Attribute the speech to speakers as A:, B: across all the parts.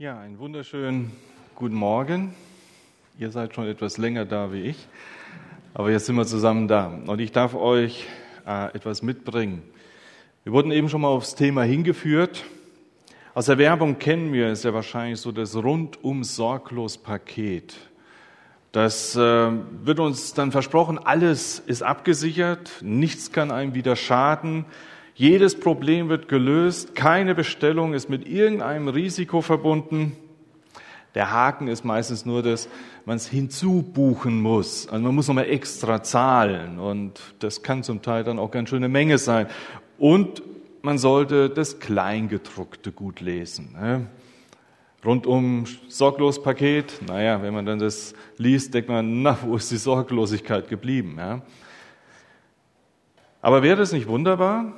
A: Ja, einen wunderschönen guten Morgen. Ihr seid schon etwas länger da wie ich, aber jetzt sind wir zusammen da und ich darf euch äh, etwas mitbringen. Wir wurden eben schon mal aufs Thema hingeführt. Aus der Werbung kennen wir es ja wahrscheinlich so das rundum sorglos Paket. Das äh, wird uns dann versprochen, alles ist abgesichert, nichts kann einem wieder schaden, jedes Problem wird gelöst, keine Bestellung ist mit irgendeinem Risiko verbunden. Der Haken ist meistens nur, dass man es hinzubuchen muss. Also man muss nochmal extra zahlen und das kann zum Teil dann auch ganz schön eine Menge sein. Und man sollte das Kleingedruckte gut lesen. Ne? Rundum sorglos Paket, naja, wenn man dann das liest, denkt man, na, wo ist die Sorglosigkeit geblieben? Ja? Aber wäre das nicht wunderbar,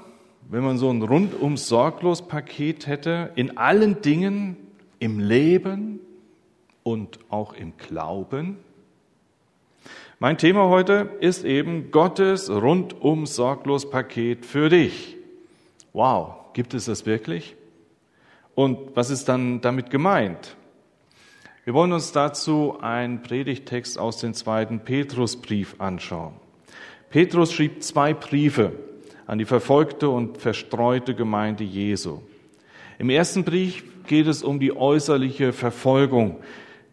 A: wenn man so ein rundum sorglos Paket hätte, in allen Dingen, im Leben und auch im Glauben. Mein Thema heute ist eben Gottes rundum sorglos Paket für dich. Wow, gibt es das wirklich? Und was ist dann damit gemeint? Wir wollen uns dazu einen Predigtext aus dem zweiten Petrusbrief anschauen. Petrus schrieb zwei Briefe an die verfolgte und verstreute Gemeinde Jesu. Im ersten Brief geht es um die äußerliche Verfolgung.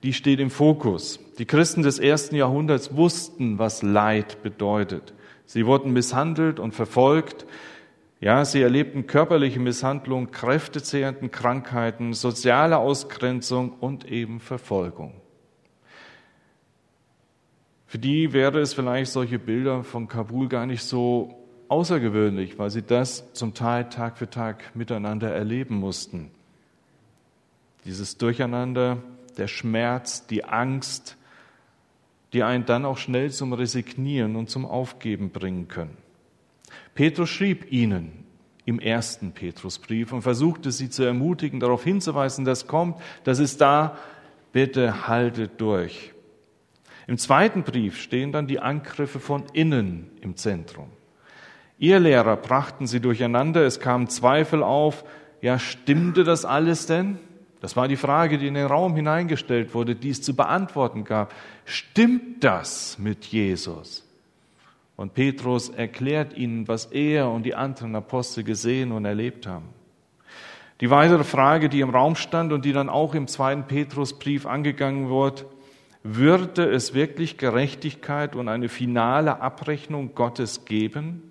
A: Die steht im Fokus. Die Christen des ersten Jahrhunderts wussten, was Leid bedeutet. Sie wurden misshandelt und verfolgt. Ja, sie erlebten körperliche Misshandlung, kräftezehrenden Krankheiten, soziale Ausgrenzung und eben Verfolgung. Für die wäre es vielleicht solche Bilder von Kabul gar nicht so außergewöhnlich, weil sie das zum Teil Tag für Tag miteinander erleben mussten. Dieses Durcheinander, der Schmerz, die Angst, die einen dann auch schnell zum Resignieren und zum Aufgeben bringen können. Petrus schrieb ihnen im ersten Petrusbrief und versuchte sie zu ermutigen, darauf hinzuweisen, dass kommt, das ist da, bitte haltet durch. Im zweiten Brief stehen dann die Angriffe von innen im Zentrum. Ihr Lehrer brachten sie durcheinander, es kamen Zweifel auf. Ja, stimmte das alles denn? Das war die Frage, die in den Raum hineingestellt wurde, die es zu beantworten gab. Stimmt das mit Jesus? Und Petrus erklärt ihnen, was er und die anderen Apostel gesehen und erlebt haben. Die weitere Frage, die im Raum stand und die dann auch im zweiten Petrusbrief angegangen wird, würde es wirklich Gerechtigkeit und eine finale Abrechnung Gottes geben?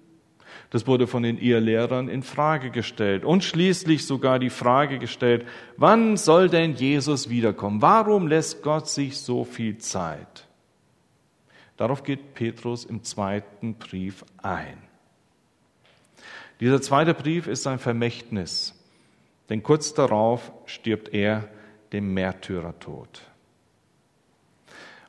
A: Das wurde von den Irrlehrern in Frage gestellt und schließlich sogar die Frage gestellt, wann soll denn Jesus wiederkommen? Warum lässt Gott sich so viel Zeit? Darauf geht Petrus im zweiten Brief ein. Dieser zweite Brief ist ein Vermächtnis, denn kurz darauf stirbt er dem Märtyrertod.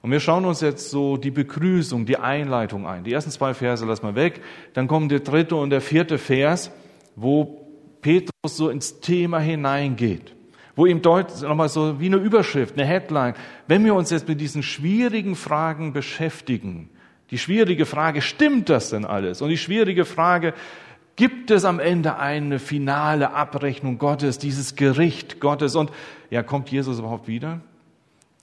A: Und wir schauen uns jetzt so die Begrüßung, die Einleitung ein. Die ersten zwei Verse lassen wir weg. Dann kommen der dritte und der vierte Vers, wo Petrus so ins Thema hineingeht. Wo ihm deutet nochmal so wie eine Überschrift, eine Headline. Wenn wir uns jetzt mit diesen schwierigen Fragen beschäftigen, die schwierige Frage, stimmt das denn alles? Und die schwierige Frage, gibt es am Ende eine finale Abrechnung Gottes, dieses Gericht Gottes? Und ja, kommt Jesus überhaupt wieder?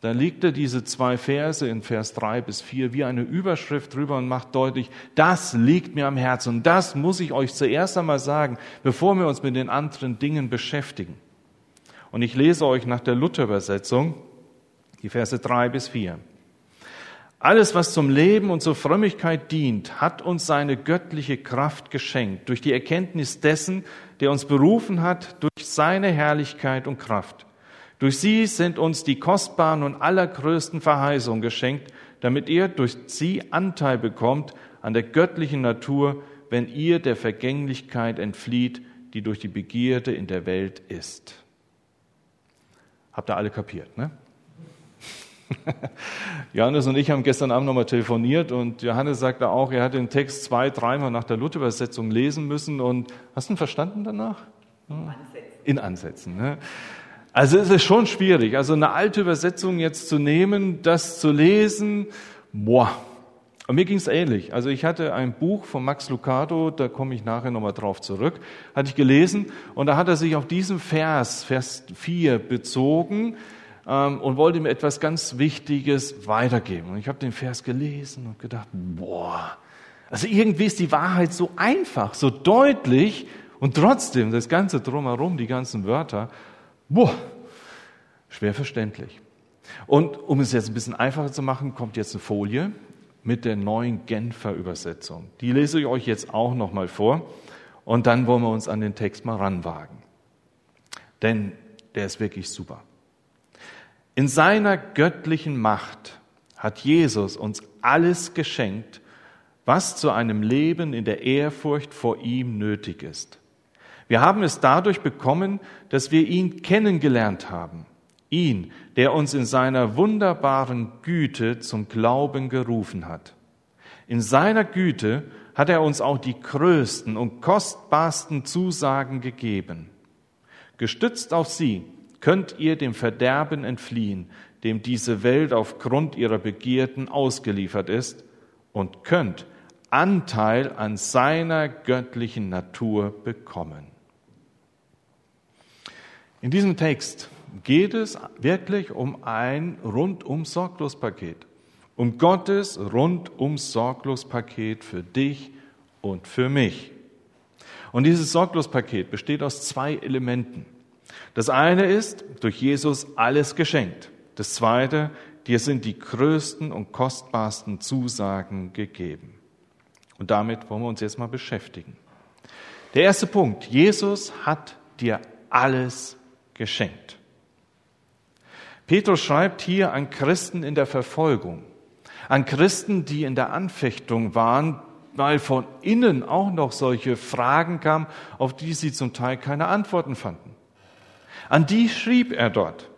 A: Da legt er diese zwei Verse in Vers drei bis vier wie eine Überschrift drüber und macht deutlich, das liegt mir am Herzen. Und das muss ich euch zuerst einmal sagen, bevor wir uns mit den anderen Dingen beschäftigen. Und ich lese euch nach der Luther-Übersetzung die Verse drei bis vier. Alles, was zum Leben und zur Frömmigkeit dient, hat uns seine göttliche Kraft geschenkt, durch die Erkenntnis dessen, der uns berufen hat, durch seine Herrlichkeit und Kraft. Durch sie sind uns die kostbaren und allergrößten Verheißungen geschenkt, damit ihr durch sie Anteil bekommt an der göttlichen Natur, wenn ihr der Vergänglichkeit entflieht, die durch die Begierde in der Welt ist. Habt ihr alle kapiert, ne? Johannes und ich haben gestern Abend nochmal telefoniert und Johannes sagte auch, er hat den Text zwei, dreimal nach der Luther-Übersetzung lesen müssen und hast du ihn verstanden danach? In Ansätzen. In Ansätzen ne? Also es ist schon schwierig. Also eine alte Übersetzung jetzt zu nehmen, das zu lesen, boah. Und mir ging es ähnlich. Also ich hatte ein Buch von Max Lucado, da komme ich nachher nochmal drauf zurück, hatte ich gelesen und da hat er sich auf diesen Vers, Vers 4 bezogen ähm, und wollte mir etwas ganz Wichtiges weitergeben. Und ich habe den Vers gelesen und gedacht, boah, also irgendwie ist die Wahrheit so einfach, so deutlich und trotzdem das Ganze drumherum, die ganzen Wörter, boah, schwer verständlich. Und um es jetzt ein bisschen einfacher zu machen, kommt jetzt eine Folie mit der neuen Genfer Übersetzung. Die lese ich euch jetzt auch nochmal vor und dann wollen wir uns an den Text mal ranwagen. Denn der ist wirklich super. In seiner göttlichen Macht hat Jesus uns alles geschenkt, was zu einem Leben in der Ehrfurcht vor ihm nötig ist. Wir haben es dadurch bekommen, dass wir ihn kennengelernt haben ihn, der uns in seiner wunderbaren Güte zum Glauben gerufen hat. In seiner Güte hat er uns auch die größten und kostbarsten Zusagen gegeben. Gestützt auf sie könnt ihr dem Verderben entfliehen, dem diese Welt aufgrund ihrer Begierden ausgeliefert ist, und könnt Anteil an seiner göttlichen Natur bekommen. In diesem Text geht es wirklich um ein rundum sorglos Paket. Um Gottes rundum sorglos Paket für dich und für mich. Und dieses sorglos Paket besteht aus zwei Elementen. Das eine ist durch Jesus alles geschenkt. Das zweite, dir sind die größten und kostbarsten Zusagen gegeben. Und damit wollen wir uns jetzt mal beschäftigen. Der erste Punkt, Jesus hat dir alles geschenkt. Petrus schreibt hier an Christen in der Verfolgung, an Christen, die in der Anfechtung waren, weil von innen auch noch solche Fragen kamen, auf die sie zum Teil keine Antworten fanden. An die schrieb er dort.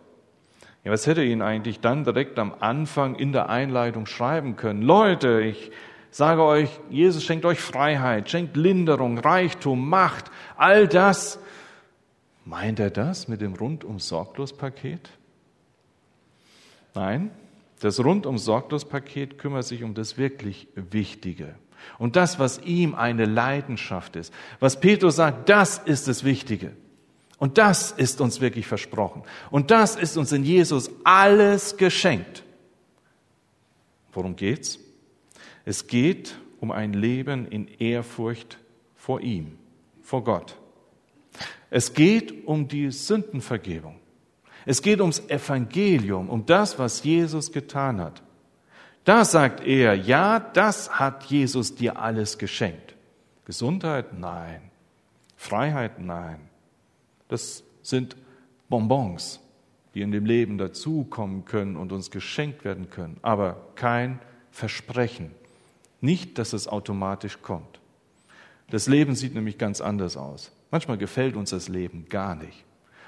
A: Ja, was hätte er ihnen eigentlich dann direkt am Anfang in der Einleitung schreiben können? Leute, ich sage euch, Jesus schenkt euch Freiheit, schenkt Linderung, Reichtum, Macht, all das. Meint er das mit dem rundum sorglos Paket? Nein, das rundum sorglos Paket kümmert sich um das wirklich Wichtige. Und das, was ihm eine Leidenschaft ist. Was Petrus sagt, das ist das Wichtige. Und das ist uns wirklich versprochen. Und das ist uns in Jesus alles geschenkt. Worum geht's? Es geht um ein Leben in Ehrfurcht vor ihm, vor Gott. Es geht um die Sündenvergebung. Es geht ums Evangelium, um das, was Jesus getan hat. Da sagt er, ja, das hat Jesus dir alles geschenkt. Gesundheit? Nein. Freiheit? Nein. Das sind Bonbons, die in dem Leben dazukommen können und uns geschenkt werden können, aber kein Versprechen. Nicht, dass es automatisch kommt. Das Leben sieht nämlich ganz anders aus. Manchmal gefällt uns das Leben gar nicht.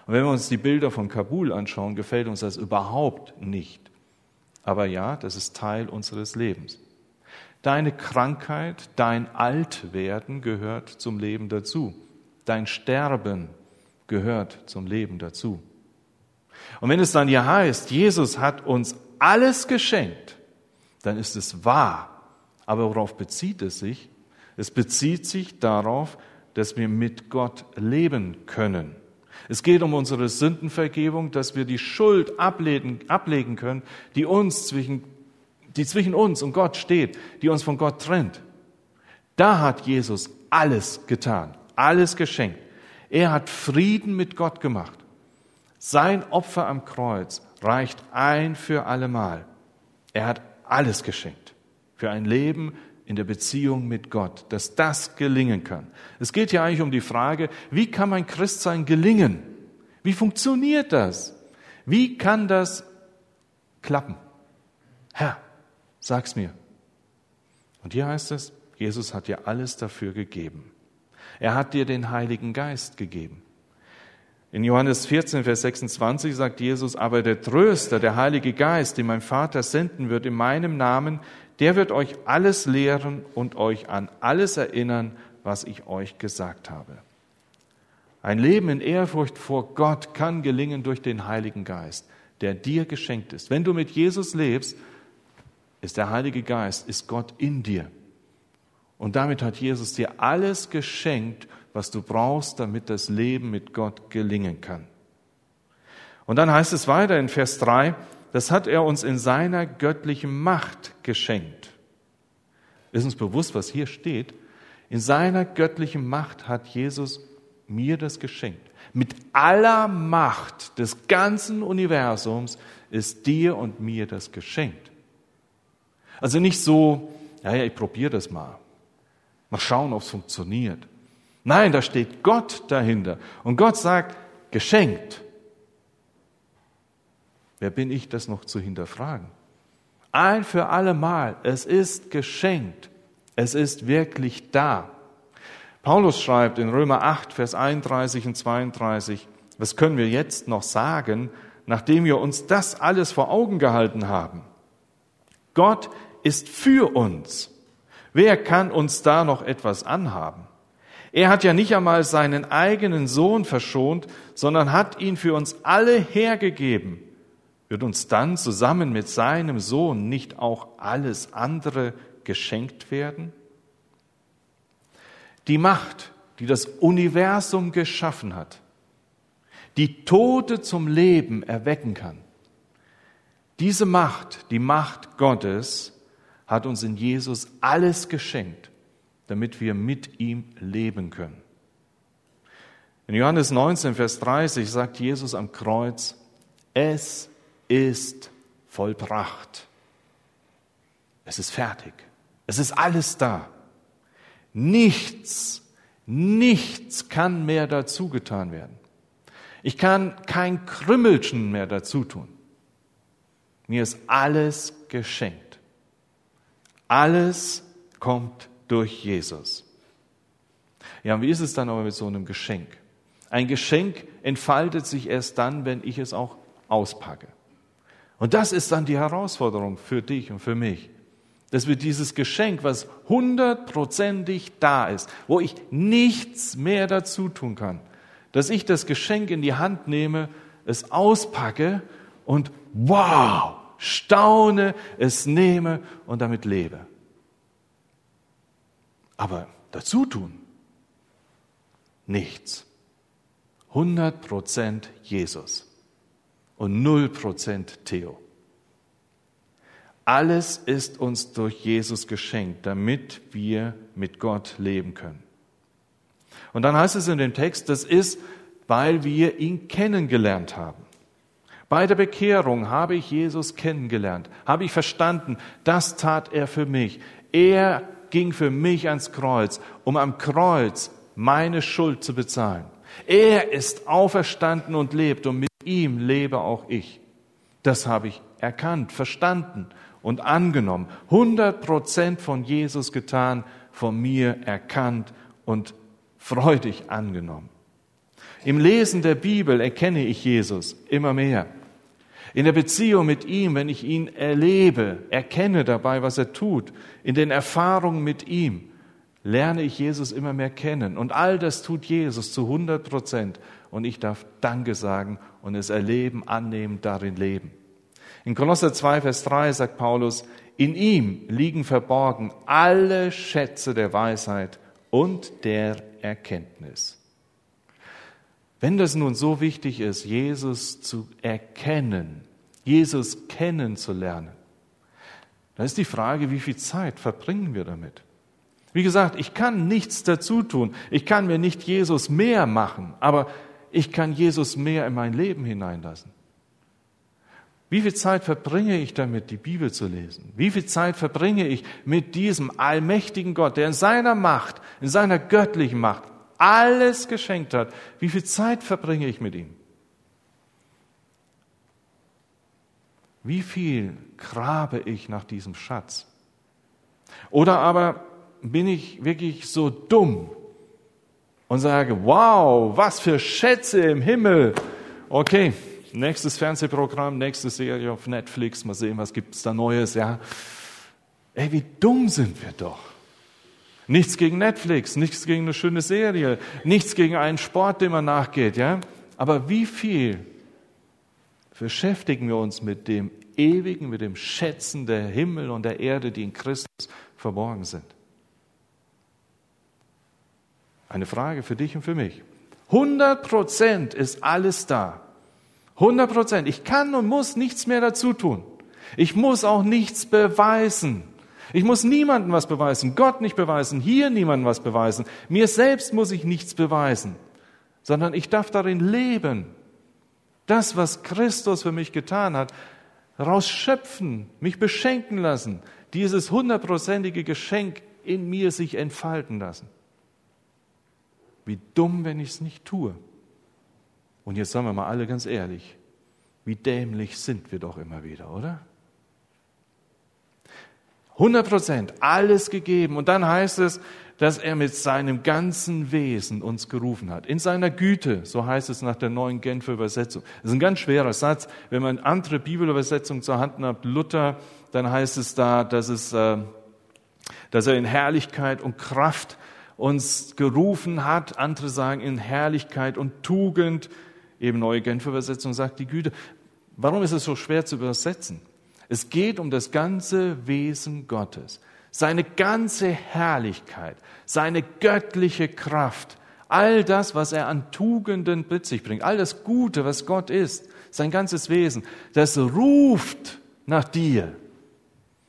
A: Und wenn wir uns die Bilder von Kabul anschauen, gefällt uns das überhaupt nicht. Aber ja, das ist Teil unseres Lebens. Deine Krankheit, dein Altwerden gehört zum Leben dazu. Dein Sterben gehört zum Leben dazu. Und wenn es dann hier heißt, Jesus hat uns alles geschenkt, dann ist es wahr. Aber worauf bezieht es sich? Es bezieht sich darauf, dass wir mit Gott leben können. Es geht um unsere Sündenvergebung, dass wir die Schuld ablegen, ablegen können, die uns zwischen, die zwischen uns und Gott steht, die uns von Gott trennt. Da hat Jesus alles getan, alles geschenkt. Er hat Frieden mit Gott gemacht. Sein Opfer am Kreuz reicht ein für allemal. Er hat alles geschenkt für ein Leben in der Beziehung mit Gott, dass das gelingen kann. Es geht ja eigentlich um die Frage, wie kann mein Christsein gelingen? Wie funktioniert das? Wie kann das klappen? Herr, sag's mir. Und hier heißt es, Jesus hat dir alles dafür gegeben. Er hat dir den Heiligen Geist gegeben. In Johannes 14, Vers 26 sagt Jesus, aber der Tröster, der Heilige Geist, den mein Vater senden wird in meinem Namen, der wird euch alles lehren und euch an alles erinnern, was ich euch gesagt habe. Ein Leben in Ehrfurcht vor Gott kann gelingen durch den Heiligen Geist, der dir geschenkt ist. Wenn du mit Jesus lebst, ist der Heilige Geist, ist Gott in dir. Und damit hat Jesus dir alles geschenkt, was du brauchst, damit das Leben mit Gott gelingen kann. Und dann heißt es weiter in Vers 3, das hat er uns in seiner göttlichen Macht geschenkt. Ist uns bewusst, was hier steht? In seiner göttlichen Macht hat Jesus mir das geschenkt. Mit aller Macht des ganzen Universums ist dir und mir das geschenkt. Also nicht so, ja, ja, ich probiere das mal. Mal schauen, ob es funktioniert. Nein, da steht Gott dahinter. Und Gott sagt, geschenkt. Wer bin ich, das noch zu hinterfragen? Ein für alle Mal, es ist geschenkt. Es ist wirklich da. Paulus schreibt in Römer 8, Vers 31 und 32, was können wir jetzt noch sagen, nachdem wir uns das alles vor Augen gehalten haben? Gott ist für uns. Wer kann uns da noch etwas anhaben? Er hat ja nicht einmal seinen eigenen Sohn verschont, sondern hat ihn für uns alle hergegeben. Wird uns dann zusammen mit seinem Sohn nicht auch alles andere geschenkt werden? Die Macht, die das Universum geschaffen hat, die Tote zum Leben erwecken kann, diese Macht, die Macht Gottes, hat uns in Jesus alles geschenkt, damit wir mit ihm leben können. In Johannes 19, Vers 30 sagt Jesus am Kreuz, es ist vollbracht. Es ist fertig. Es ist alles da. Nichts, nichts kann mehr dazu getan werden. Ich kann kein Krümmelchen mehr dazu tun. Mir ist alles geschenkt. Alles kommt durch Jesus. Ja, und wie ist es dann aber mit so einem Geschenk? Ein Geschenk entfaltet sich erst dann, wenn ich es auch auspacke. Und das ist dann die Herausforderung für dich und für mich, dass wir dieses Geschenk, was hundertprozentig da ist, wo ich nichts mehr dazu tun kann, dass ich das Geschenk in die Hand nehme, es auspacke und wow, staune, es nehme und damit lebe. Aber dazu tun nichts. 100 Prozent Jesus und 0 Prozent Theo. Alles ist uns durch Jesus geschenkt, damit wir mit Gott leben können. Und dann heißt es in dem Text, das ist, weil wir ihn kennengelernt haben. Bei der Bekehrung habe ich Jesus kennengelernt, habe ich verstanden, das tat er für mich. Er ging für mich ans Kreuz, um am Kreuz meine Schuld zu bezahlen. Er ist auferstanden und lebt und mit ihm lebe auch ich. Das habe ich erkannt, verstanden und angenommen. 100 Prozent von Jesus getan, von mir erkannt und freudig angenommen. Im Lesen der Bibel erkenne ich Jesus immer mehr. In der Beziehung mit ihm, wenn ich ihn erlebe, erkenne dabei, was er tut, in den Erfahrungen mit ihm, lerne ich Jesus immer mehr kennen. Und all das tut Jesus zu 100 Prozent. Und ich darf Danke sagen und es erleben, annehmen, darin leben. In Kolosser 2, Vers 3 sagt Paulus, in ihm liegen verborgen alle Schätze der Weisheit und der Erkenntnis. Wenn das nun so wichtig ist, Jesus zu erkennen, Jesus kennenzulernen, dann ist die Frage, wie viel Zeit verbringen wir damit? Wie gesagt, ich kann nichts dazu tun. Ich kann mir nicht Jesus mehr machen, aber ich kann Jesus mehr in mein Leben hineinlassen. Wie viel Zeit verbringe ich damit, die Bibel zu lesen? Wie viel Zeit verbringe ich mit diesem allmächtigen Gott, der in seiner Macht, in seiner göttlichen Macht alles geschenkt hat, wie viel Zeit verbringe ich mit ihm? Wie viel grabe ich nach diesem Schatz? Oder aber bin ich wirklich so dumm und sage, wow, was für Schätze im Himmel. Okay, nächstes Fernsehprogramm, nächste Serie auf Netflix, mal sehen, was gibt es da Neues, ja. Ey, wie dumm sind wir doch. Nichts gegen Netflix, nichts gegen eine schöne Serie, nichts gegen einen Sport, dem man nachgeht, ja. Aber wie viel beschäftigen wir uns mit dem ewigen, mit den Schätzen der Himmel und der Erde, die in Christus verborgen sind. Eine Frage für dich und für mich. 100 Prozent ist alles da. 100 Prozent. Ich kann und muss nichts mehr dazu tun. Ich muss auch nichts beweisen. Ich muss niemandem was beweisen, Gott nicht beweisen, hier niemandem was beweisen. Mir selbst muss ich nichts beweisen, sondern ich darf darin leben. Das, was Christus für mich getan hat, rausschöpfen, mich beschenken lassen, dieses hundertprozentige Geschenk in mir sich entfalten lassen. Wie dumm, wenn ich es nicht tue. Und jetzt sagen wir mal alle ganz ehrlich, wie dämlich sind wir doch immer wieder, oder? 100 Prozent, alles gegeben. Und dann heißt es, dass er mit seinem ganzen Wesen uns gerufen hat. In seiner Güte, so heißt es nach der neuen Genfer Übersetzung. Das ist ein ganz schwerer Satz. Wenn man andere Bibelübersetzungen zur Hand hat, Luther, dann heißt es da, dass, es, äh, dass er in Herrlichkeit und Kraft uns gerufen hat. Andere sagen in Herrlichkeit und Tugend. Eben neue Genfer Übersetzung sagt die Güte. Warum ist es so schwer zu übersetzen? Es geht um das ganze Wesen Gottes, seine ganze Herrlichkeit, seine göttliche Kraft, all das, was er an Tugenden mit sich bringt, all das Gute, was Gott ist, sein ganzes Wesen, das ruft nach dir.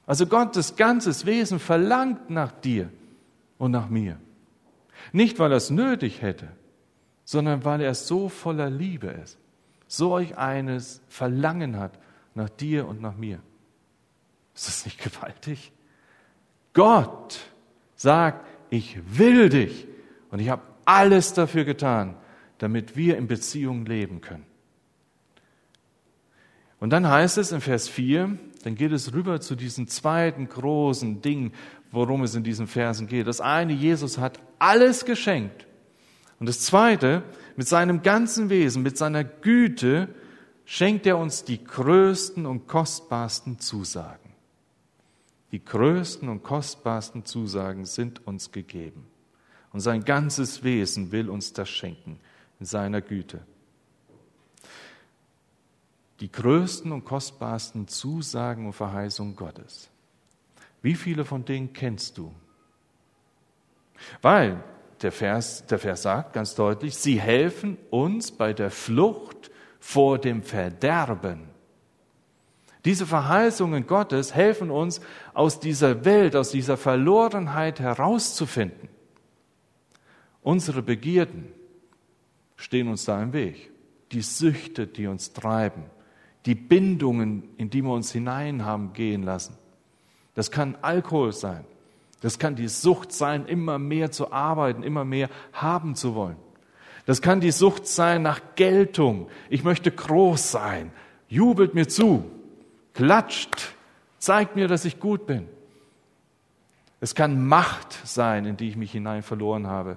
A: Also Gottes ganzes Wesen verlangt nach dir und nach mir. Nicht, weil er es nötig hätte, sondern weil er so voller Liebe ist, solch eines Verlangen hat nach dir und nach mir. Ist das nicht gewaltig? Gott sagt, ich will dich und ich habe alles dafür getan, damit wir in Beziehung leben können. Und dann heißt es in Vers 4, dann geht es rüber zu diesem zweiten großen Ding, worum es in diesen Versen geht. Das eine, Jesus hat alles geschenkt. Und das zweite, mit seinem ganzen Wesen, mit seiner Güte, schenkt er uns die größten und kostbarsten Zusagen. Die größten und kostbarsten Zusagen sind uns gegeben. Und sein ganzes Wesen will uns das schenken in seiner Güte. Die größten und kostbarsten Zusagen und Verheißungen Gottes. Wie viele von denen kennst du? Weil der Vers, der Vers sagt ganz deutlich, sie helfen uns bei der Flucht vor dem Verderben. Diese Verheißungen Gottes helfen uns, aus dieser Welt, aus dieser Verlorenheit herauszufinden. Unsere Begierden stehen uns da im Weg. Die Süchte, die uns treiben, die Bindungen, in die wir uns hinein haben gehen lassen. Das kann Alkohol sein. Das kann die Sucht sein, immer mehr zu arbeiten, immer mehr haben zu wollen. Das kann die Sucht sein nach Geltung. Ich möchte groß sein. Jubelt mir zu klatscht, zeigt mir, dass ich gut bin. Es kann Macht sein, in die ich mich hinein verloren habe,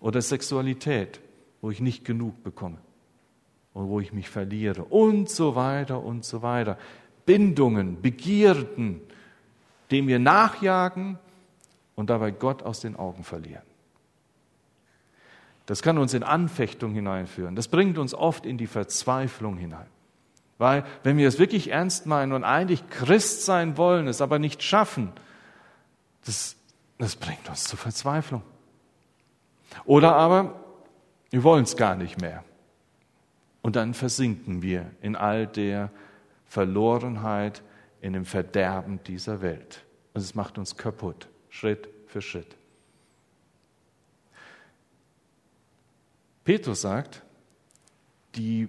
A: oder Sexualität, wo ich nicht genug bekomme oder wo ich mich verliere und so weiter und so weiter. Bindungen, Begierden, dem wir nachjagen und dabei Gott aus den Augen verlieren. Das kann uns in Anfechtung hineinführen. Das bringt uns oft in die Verzweiflung hinein. Weil wenn wir es wirklich ernst meinen und eigentlich Christ sein wollen, es aber nicht schaffen, das, das bringt uns zur Verzweiflung. Oder aber wir wollen es gar nicht mehr. Und dann versinken wir in all der Verlorenheit, in dem Verderben dieser Welt. Und es macht uns kaputt, Schritt für Schritt. Petrus sagt, die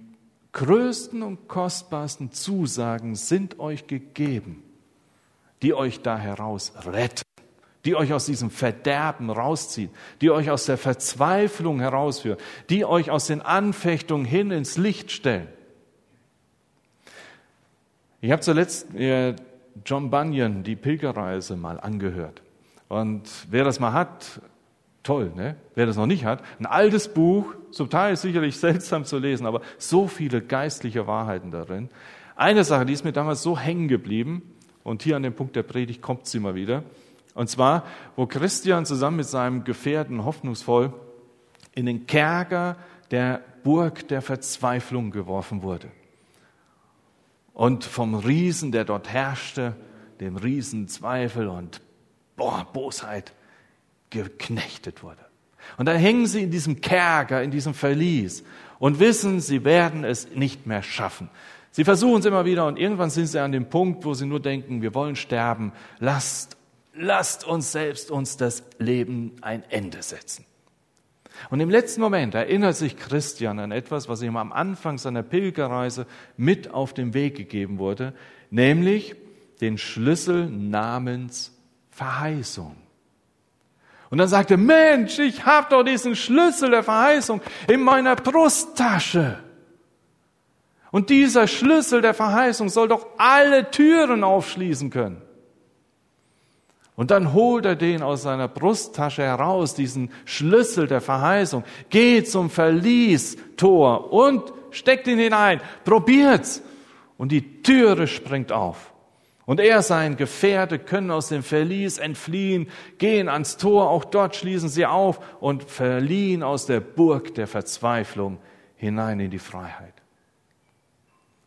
A: größten und kostbarsten Zusagen sind euch gegeben, die euch da heraus retten, die euch aus diesem Verderben rausziehen, die euch aus der Verzweiflung herausführen, die euch aus den Anfechtungen hin ins Licht stellen. Ich habe zuletzt mir John Bunyan die Pilgerreise mal angehört. Und wer das mal hat, Toll, ne? Wer das noch nicht hat, ein altes Buch, zum Teil sicherlich seltsam zu lesen, aber so viele geistliche Wahrheiten darin. Eine Sache, die ist mir damals so hängen geblieben, und hier an dem Punkt der Predigt kommt sie mal wieder, und zwar, wo Christian zusammen mit seinem Gefährten hoffnungsvoll in den Kerker der Burg der Verzweiflung geworfen wurde. und vom Riesen, der dort herrschte, dem Riesen Zweifel und boah, Bosheit geknechtet wurde. Und da hängen sie in diesem Kerker, in diesem Verlies und wissen, sie werden es nicht mehr schaffen. Sie versuchen es immer wieder und irgendwann sind sie an dem Punkt, wo sie nur denken, wir wollen sterben. Lasst, lasst uns selbst uns das Leben ein Ende setzen. Und im letzten Moment erinnert sich Christian an etwas, was ihm am Anfang seiner Pilgerreise mit auf den Weg gegeben wurde, nämlich den Schlüssel namens Verheißung. Und dann sagte, Mensch, ich habe doch diesen Schlüssel der Verheißung in meiner Brusttasche. Und dieser Schlüssel der Verheißung soll doch alle Türen aufschließen können. Und dann holt er den aus seiner Brusttasche heraus, diesen Schlüssel der Verheißung, geht zum Verliestor und steckt ihn hinein, probiert's. Und die Türe springt auf. Und er, sein Gefährte können aus dem Verlies entfliehen, gehen ans Tor, auch dort schließen sie auf und verliehen aus der Burg der Verzweiflung hinein in die Freiheit.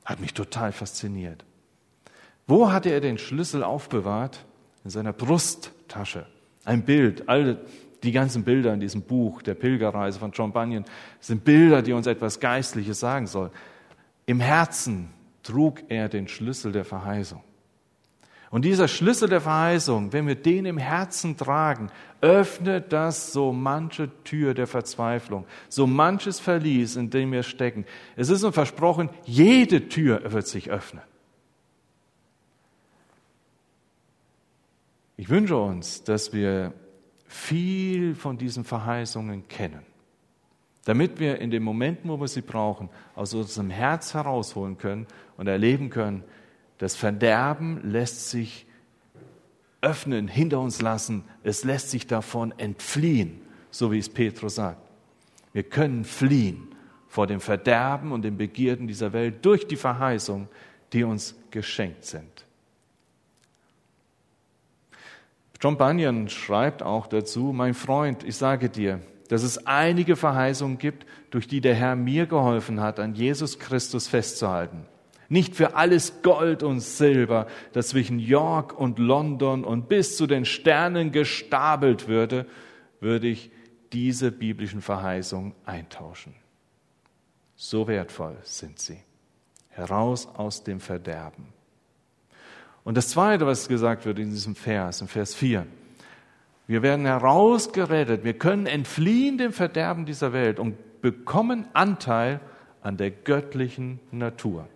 A: Hat mich total fasziniert. Wo hatte er den Schlüssel aufbewahrt? In seiner Brusttasche. Ein Bild, alle die ganzen Bilder in diesem Buch der Pilgerreise von John Bunyan sind Bilder, die uns etwas Geistliches sagen sollen. Im Herzen trug er den Schlüssel der Verheißung. Und dieser Schlüssel der Verheißung, wenn wir den im Herzen tragen, öffnet das so manche Tür der Verzweiflung, so manches Verlies, in dem wir stecken. Es ist uns versprochen, jede Tür wird sich öffnen. Ich wünsche uns, dass wir viel von diesen Verheißungen kennen, damit wir in den Momenten, wo wir sie brauchen, aus unserem Herz herausholen können und erleben können, das Verderben lässt sich öffnen, hinter uns lassen. Es lässt sich davon entfliehen, so wie es Petrus sagt. Wir können fliehen vor dem Verderben und den Begierden dieser Welt durch die Verheißung, die uns geschenkt sind. John Bunyan schreibt auch dazu, mein Freund, ich sage dir, dass es einige Verheißungen gibt, durch die der Herr mir geholfen hat, an Jesus Christus festzuhalten. Nicht für alles Gold und Silber, das zwischen York und London und bis zu den Sternen gestapelt würde, würde ich diese biblischen Verheißungen eintauschen. So wertvoll sind sie. Heraus aus dem Verderben. Und das Zweite, was gesagt wird in diesem Vers, in Vers 4, wir werden herausgerettet, wir können entfliehen dem Verderben dieser Welt und bekommen Anteil an der göttlichen Natur.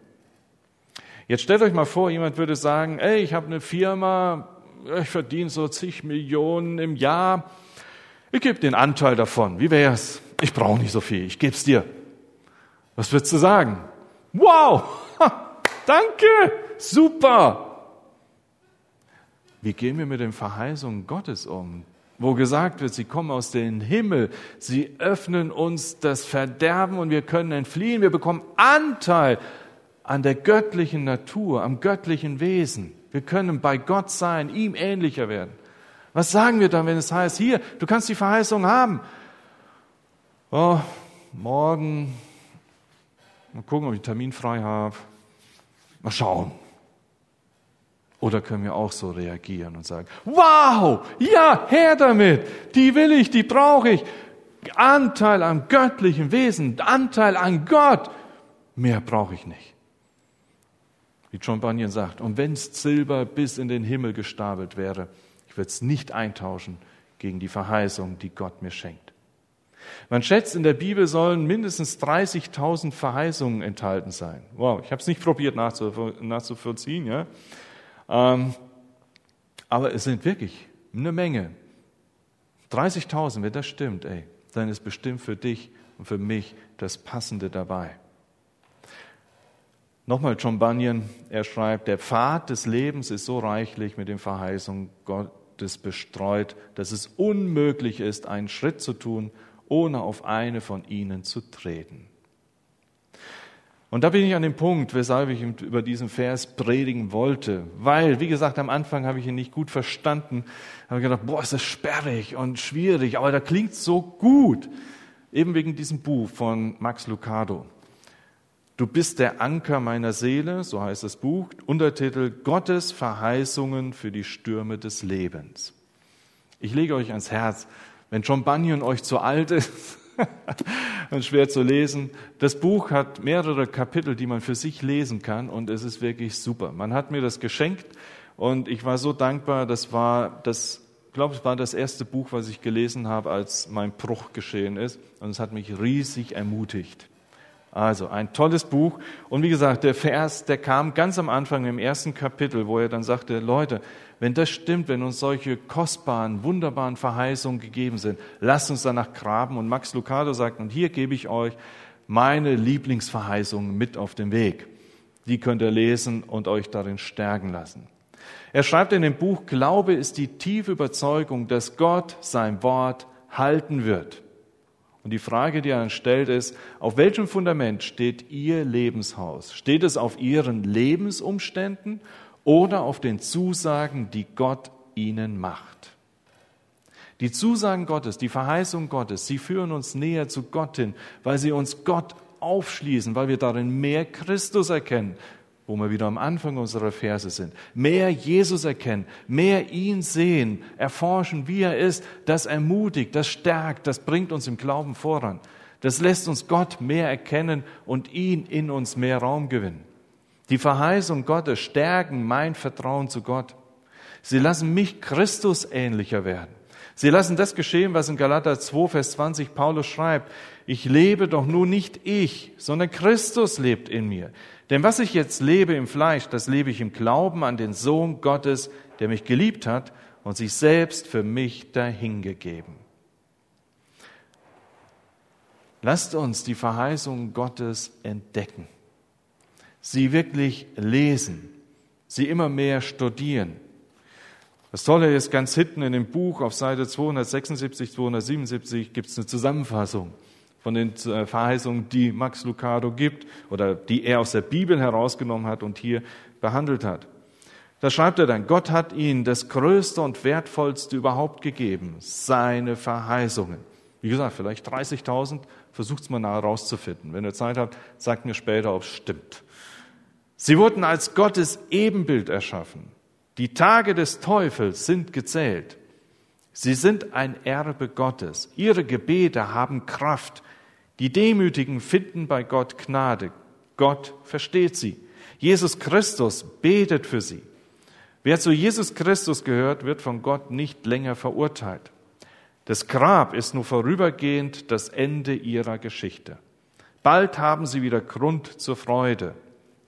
A: Jetzt stellt euch mal vor, jemand würde sagen, ey, ich habe eine Firma, ich verdiene so zig Millionen im Jahr, ich gebe den Anteil davon. Wie wär's? Ich brauche nicht so viel, ich gebe es dir. Was würdest du sagen? Wow, danke, super. Wie gehen wir mit den Verheißungen Gottes um? Wo gesagt wird, sie kommen aus dem Himmel, sie öffnen uns das Verderben und wir können entfliehen, wir bekommen Anteil an der göttlichen Natur, am göttlichen Wesen. Wir können bei Gott sein, ihm ähnlicher werden. Was sagen wir dann, wenn es heißt, hier, du kannst die Verheißung haben? Oh, morgen, mal gucken, ob ich einen Termin frei habe. Mal schauen. Oder können wir auch so reagieren und sagen, wow, ja, her damit, die will ich, die brauche ich. Anteil am göttlichen Wesen, Anteil an Gott, mehr brauche ich nicht. Wie John Bunyan sagt, und wenn's Silber bis in den Himmel gestapelt wäre, ich würde es nicht eintauschen gegen die Verheißung, die Gott mir schenkt. Man schätzt, in der Bibel sollen mindestens 30.000 Verheißungen enthalten sein. Wow, ich habe es nicht probiert nachzuvollziehen, ja. Ähm, aber es sind wirklich eine Menge. 30.000, wenn das stimmt, ey, dann ist bestimmt für dich und für mich das Passende dabei. Nochmal John Bunyan, er schreibt, der Pfad des Lebens ist so reichlich mit den Verheißungen Gottes bestreut, dass es unmöglich ist, einen Schritt zu tun, ohne auf eine von ihnen zu treten. Und da bin ich an dem Punkt, weshalb ich über diesen Vers predigen wollte. Weil, wie gesagt, am Anfang habe ich ihn nicht gut verstanden. Habe gedacht, boah, ist das sperrig und schwierig, aber da klingt so gut. Eben wegen diesem Buch von Max Lucado. Du bist der Anker meiner Seele, so heißt das Buch. Untertitel Gottes Verheißungen für die Stürme des Lebens. Ich lege euch ans Herz, wenn John Bunyan euch zu alt ist und schwer zu lesen, das Buch hat mehrere Kapitel, die man für sich lesen kann und es ist wirklich super. Man hat mir das geschenkt und ich war so dankbar. Das war das, ich glaube, es war das erste Buch, was ich gelesen habe, als mein Bruch geschehen ist und es hat mich riesig ermutigt. Also ein tolles Buch. Und wie gesagt, der Vers, der kam ganz am Anfang im ersten Kapitel, wo er dann sagte, Leute, wenn das stimmt, wenn uns solche kostbaren, wunderbaren Verheißungen gegeben sind, lasst uns danach graben. Und Max Lucado sagt, und hier gebe ich euch meine Lieblingsverheißungen mit auf den Weg. Die könnt ihr lesen und euch darin stärken lassen. Er schreibt in dem Buch, Glaube ist die tiefe Überzeugung, dass Gott sein Wort halten wird. Und die Frage, die er stellt, ist, auf welchem Fundament steht Ihr Lebenshaus? Steht es auf Ihren Lebensumständen oder auf den Zusagen, die Gott Ihnen macht? Die Zusagen Gottes, die Verheißung Gottes, sie führen uns näher zu Gott hin, weil sie uns Gott aufschließen, weil wir darin mehr Christus erkennen, wo wir wieder am Anfang unserer Verse sind. Mehr Jesus erkennen, mehr ihn sehen, erforschen, wie er ist, das ermutigt, das stärkt, das bringt uns im Glauben voran. Das lässt uns Gott mehr erkennen und ihn in uns mehr Raum gewinnen. Die Verheißung Gottes stärken mein Vertrauen zu Gott. Sie lassen mich Christus ähnlicher werden. Sie lassen das geschehen, was in Galater 2, Vers 20 Paulus schreibt. Ich lebe doch nun nicht ich, sondern Christus lebt in mir. Denn was ich jetzt lebe im Fleisch, das lebe ich im Glauben an den Sohn Gottes, der mich geliebt hat und sich selbst für mich dahingegeben. Lasst uns die Verheißung Gottes entdecken, sie wirklich lesen, sie immer mehr studieren. Das Tolle ist, ganz hinten in dem Buch auf Seite 276, 277 gibt es eine Zusammenfassung von den äh, Verheißungen, die Max Lucado gibt oder die er aus der Bibel herausgenommen hat und hier behandelt hat. Da schreibt er dann, Gott hat ihnen das Größte und Wertvollste überhaupt gegeben, seine Verheißungen. Wie gesagt, vielleicht 30.000, versucht es mal nachher rauszufinden. Wenn ihr Zeit habt, sagt mir später, ob es stimmt. Sie wurden als Gottes Ebenbild erschaffen. Die Tage des Teufels sind gezählt. Sie sind ein Erbe Gottes. Ihre Gebete haben Kraft. Die Demütigen finden bei Gott Gnade. Gott versteht sie. Jesus Christus betet für sie. Wer zu Jesus Christus gehört, wird von Gott nicht länger verurteilt. Das Grab ist nur vorübergehend das Ende ihrer Geschichte. Bald haben sie wieder Grund zur Freude.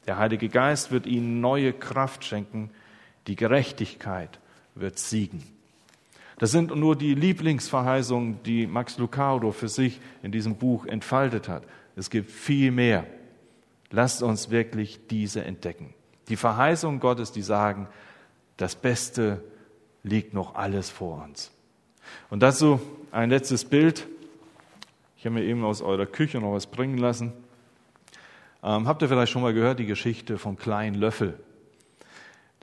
A: Der Heilige Geist wird ihnen neue Kraft schenken. Die Gerechtigkeit wird siegen. Das sind nur die Lieblingsverheißungen, die Max Lucado für sich in diesem Buch entfaltet hat. Es gibt viel mehr. Lasst uns wirklich diese entdecken. Die Verheißungen Gottes, die sagen, das Beste liegt noch alles vor uns. Und dazu ein letztes Bild. Ich habe mir eben aus eurer Küche noch was bringen lassen. Ähm, habt ihr vielleicht schon mal gehört, die Geschichte vom kleinen Löffel?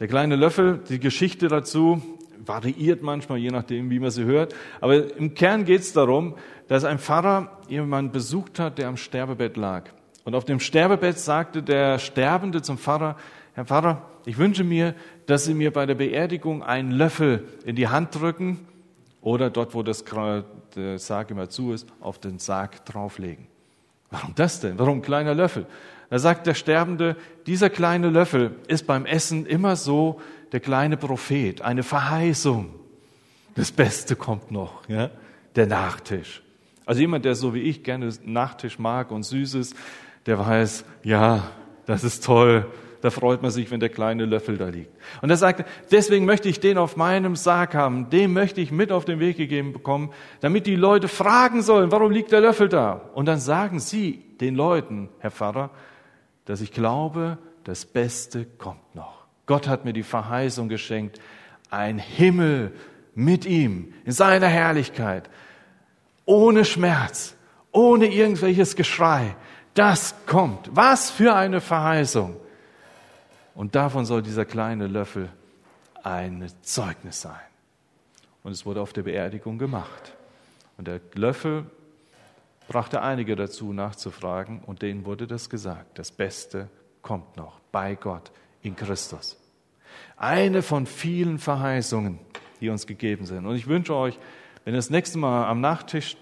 A: Der kleine Löffel, die Geschichte dazu variiert manchmal, je nachdem, wie man sie hört. Aber im Kern geht es darum, dass ein Pfarrer jemanden besucht hat, der am Sterbebett lag. Und auf dem Sterbebett sagte der Sterbende zum Pfarrer, Herr Pfarrer, ich wünsche mir, dass Sie mir bei der Beerdigung einen Löffel in die Hand drücken oder dort, wo das Sarg immer zu ist, auf den Sarg drauflegen. Warum das denn? Warum ein kleiner Löffel? Da sagt der Sterbende, dieser kleine Löffel ist beim Essen immer so der kleine Prophet, eine Verheißung. Das Beste kommt noch, ja? der Nachtisch. Also jemand, der so wie ich gerne Nachtisch mag und Süßes, der weiß, ja, das ist toll. Da freut man sich, wenn der kleine Löffel da liegt. Und er sagte, deswegen möchte ich den auf meinem Sarg haben. Den möchte ich mit auf den Weg gegeben bekommen, damit die Leute fragen sollen, warum liegt der Löffel da? Und dann sagen sie den Leuten, Herr Pfarrer, dass ich glaube, das Beste kommt noch. Gott hat mir die Verheißung geschenkt, ein Himmel mit ihm, in seiner Herrlichkeit, ohne Schmerz, ohne irgendwelches Geschrei. Das kommt. Was für eine Verheißung. Und davon soll dieser kleine Löffel ein Zeugnis sein. Und es wurde auf der Beerdigung gemacht. Und der Löffel brachte einige dazu, nachzufragen, und denen wurde das gesagt. Das Beste kommt noch bei Gott in Christus. Eine von vielen Verheißungen, die uns gegeben sind. Und ich wünsche euch, wenn ihr das nächste Mal am Nachttisch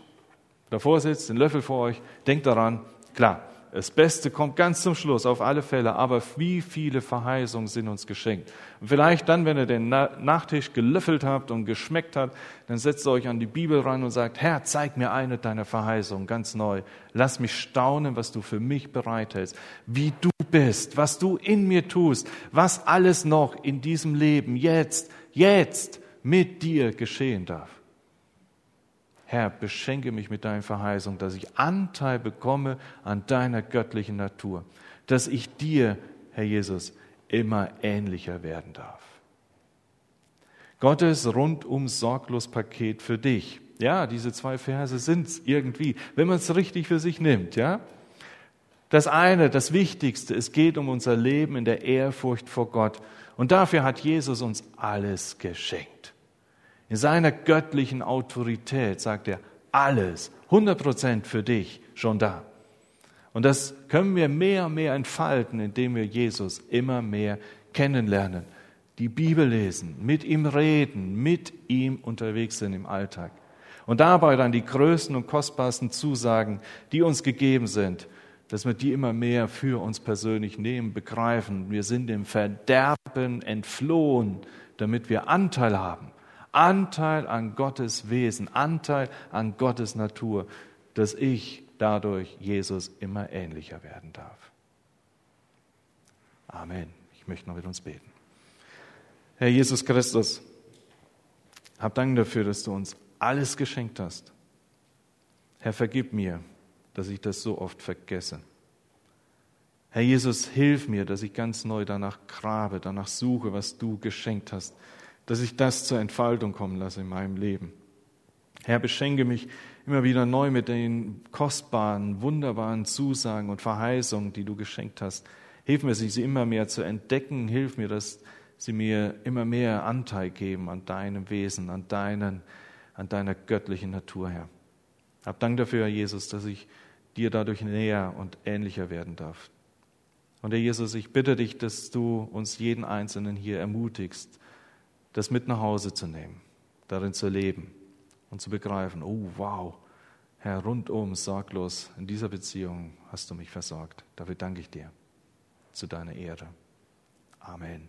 A: davor sitzt, den Löffel vor euch, denkt daran, klar, das Beste kommt ganz zum Schluss, auf alle Fälle. Aber wie viele Verheißungen sind uns geschenkt? Und vielleicht dann, wenn ihr den Nachtisch gelöffelt habt und geschmeckt hat, dann setzt ihr euch an die Bibel ran und sagt, Herr, zeig mir eine deiner Verheißungen ganz neu. Lass mich staunen, was du für mich bereithältst, wie du bist, was du in mir tust, was alles noch in diesem Leben jetzt, jetzt mit dir geschehen darf. Herr, beschenke mich mit deinen Verheißungen, dass ich Anteil bekomme an deiner göttlichen Natur, dass ich dir, Herr Jesus, immer ähnlicher werden darf. Gottes rundum sorglos Paket für dich. Ja, diese zwei Verse sind es irgendwie, wenn man es richtig für sich nimmt, ja. Das eine, das Wichtigste, es geht um unser Leben in der Ehrfurcht vor Gott. Und dafür hat Jesus uns alles geschenkt. In seiner göttlichen Autorität sagt er, alles, 100 Prozent für dich schon da. Und das können wir mehr und mehr entfalten, indem wir Jesus immer mehr kennenlernen, die Bibel lesen, mit ihm reden, mit ihm unterwegs sind im Alltag. Und dabei dann die größten und kostbarsten Zusagen, die uns gegeben sind, dass wir die immer mehr für uns persönlich nehmen, begreifen. Wir sind dem Verderben entflohen, damit wir Anteil haben Anteil an Gottes Wesen, Anteil an Gottes Natur, dass ich dadurch Jesus immer ähnlicher werden darf. Amen. Ich möchte noch mit uns beten. Herr Jesus Christus, hab Dank dafür, dass du uns alles geschenkt hast. Herr, vergib mir, dass ich das so oft vergesse. Herr Jesus, hilf mir, dass ich ganz neu danach grabe, danach suche, was du geschenkt hast dass ich das zur Entfaltung kommen lasse in meinem Leben. Herr, beschenke mich immer wieder neu mit den kostbaren, wunderbaren Zusagen und Verheißungen, die du geschenkt hast. Hilf mir, sie immer mehr zu entdecken. Hilf mir, dass sie mir immer mehr Anteil geben an deinem Wesen, an, deinen, an deiner göttlichen Natur, Herr. Hab Dank dafür, Herr Jesus, dass ich dir dadurch näher und ähnlicher werden darf. Und Herr Jesus, ich bitte dich, dass du uns jeden Einzelnen hier ermutigst, das mit nach Hause zu nehmen, darin zu leben und zu begreifen, oh wow, Herr, rundum sorglos in dieser Beziehung hast du mich versorgt. Dafür danke ich dir zu deiner Ehre. Amen.